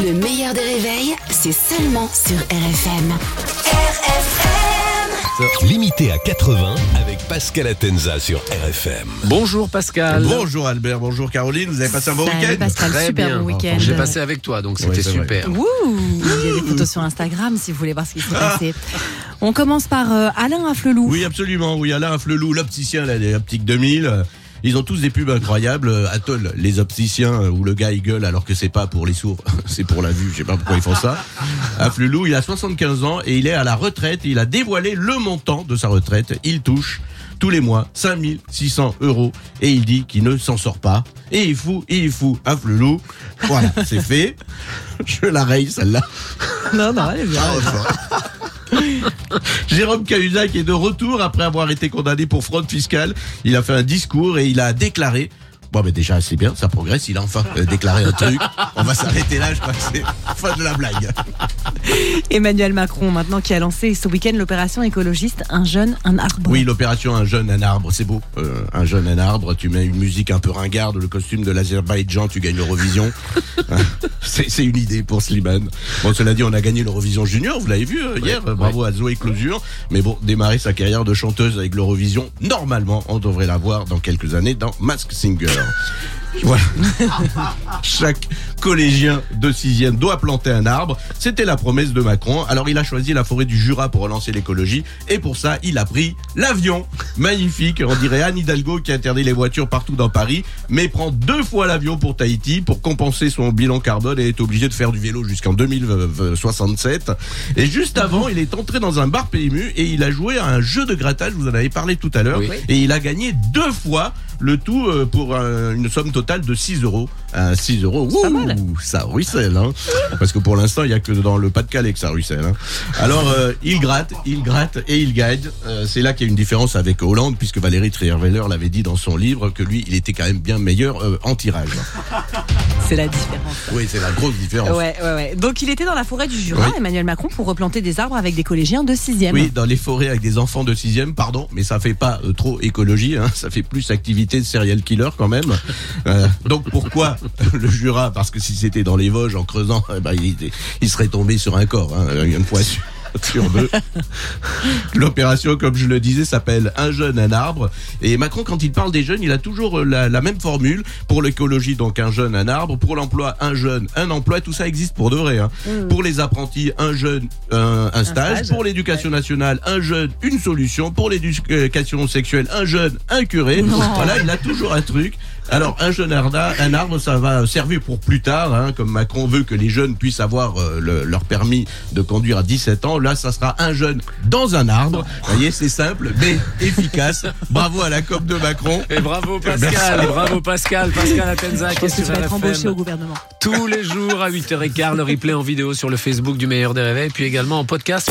Le meilleur des réveils, c'est seulement sur RFM. RFM Limité à 80 avec Pascal Atenza sur RFM. Bonjour Pascal. Bonjour Albert, bonjour Caroline, vous avez passé un bon week-end Pascal, Très super bien. bon week-end. J'ai passé avec toi, donc c'était Oui, super. Wouh Il y a des photos sur Instagram si vous voulez voir ce qui s'est passé. On commence par euh, Alain Afflelou. Oui, absolument, oui, Alain Flelou, l'opticien, optiques 2000. Ils ont tous des pubs incroyables. Euh, Atoll, les opticiens, euh, où le gars il gueule alors que c'est pas pour les sourds, c'est pour la vue. Je sais pas pourquoi ils font ça. Afflelou, il a 75 ans et il est à la retraite. Il a dévoilé le montant de sa retraite. Il touche tous les mois 5600 euros et il dit qu'il ne s'en sort pas. Et il fout, et il fout Afflelou. Voilà, c'est fait. Je la raye celle-là. Non, non, elle est bien. Jérôme Cahuzac est de retour après avoir été condamné pour fraude fiscale. Il a fait un discours et il a déclaré. Bon, mais déjà, c'est bien, ça progresse. Il a enfin euh, déclaré un truc. On va s'arrêter là, je crois que c'est fin de la blague. Emmanuel Macron, maintenant, qui a lancé ce week-end l'opération écologiste Un jeune, un arbre. Oui, l'opération Un jeune, un arbre, c'est beau. Euh, un jeune, un arbre, tu mets une musique un peu ringarde, le costume de l'Azerbaïdjan, tu gagnes l'Eurovision. Hein, c'est une idée pour Slimane. Bon, cela dit, on a gagné l'Eurovision Junior, vous l'avez vu euh, hier. Ouais, Bravo à Zoé Closure. Mais bon, démarrer sa carrière de chanteuse avec l'Eurovision, normalement, on devrait la voir dans quelques années dans Mask Singer. よ。Voilà. Chaque collégien de sixième doit planter un arbre. C'était la promesse de Macron. Alors il a choisi la forêt du Jura pour relancer l'écologie. Et pour ça, il a pris l'avion. Magnifique. On dirait Anne Hidalgo qui interdit les voitures partout dans Paris, mais prend deux fois l'avion pour Tahiti pour compenser son bilan carbone et est obligé de faire du vélo jusqu'en 2067. Et juste avant, il est entré dans un bar PMU et il a joué à un jeu de grattage. Vous en avez parlé tout à l'heure. Oui. Et il a gagné deux fois le tout euh, pour une somme totale de 6 euros. Euh, 6 euros, pas ouh, mal. ça ruisselle. Hein. Parce que pour l'instant, il y a que dans le Pas-de-Calais que ça ruisselle. Hein. Alors, euh, il gratte, il gratte et il gagne. Euh, c'est là qu'il y a une différence avec Hollande, puisque Valérie Trierweiler l'avait dit dans son livre que lui, il était quand même bien meilleur euh, en tirage. C'est la différence. Oui, c'est la grosse différence. Ouais, ouais, ouais. Donc il était dans la forêt du Jura, Oui. Emmanuel Macron, pour replanter des arbres avec des collégiens de 6 Oui, dans les forêts avec des enfants de sixième, pardon, mais ça fait pas euh, trop écologie, hein, ça fait plus activité de serial killer quand même. Euh, donc pourquoi le Jura? Parce que si c'était dans les Vosges en creusant, eh ben, il, il serait tombé sur un corps, hein, une fois sur deux. L'opération, comme je le disais, s'appelle Un jeune, un arbre. Et Macron, quand il parle des jeunes, il a toujours euh, la, la même formule. Pour l'écologie, donc un jeune, un arbre. Pour l'emploi, un jeune, un emploi. Tout ça existe pour de vrai. Hein. Pour les apprentis, un jeune, un, un stage. stage. Pour l'éducation nationale, un jeune, une solution. Pour l'éducation sexuelle, un jeune, un curé. Non. Voilà, il a toujours un truc. Alors, un jeune arbre, un arbre, ça va servir pour plus tard, hein, comme Macron veut que les jeunes puissent avoir euh, le- leur permis de conduire à 17 ans. Là, ça sera un jeune dans un arbre. Vous voyez, c'est simple, mais efficace. Bravo à la COP de Macron. Et bravo Pascal, bravo Pascal, Pascal Atenza qui est sur tu vas être embauché au gouvernement. Tous les jours à 8h15, le replay en vidéo sur le Facebook du meilleur des réveils, puis également en podcast.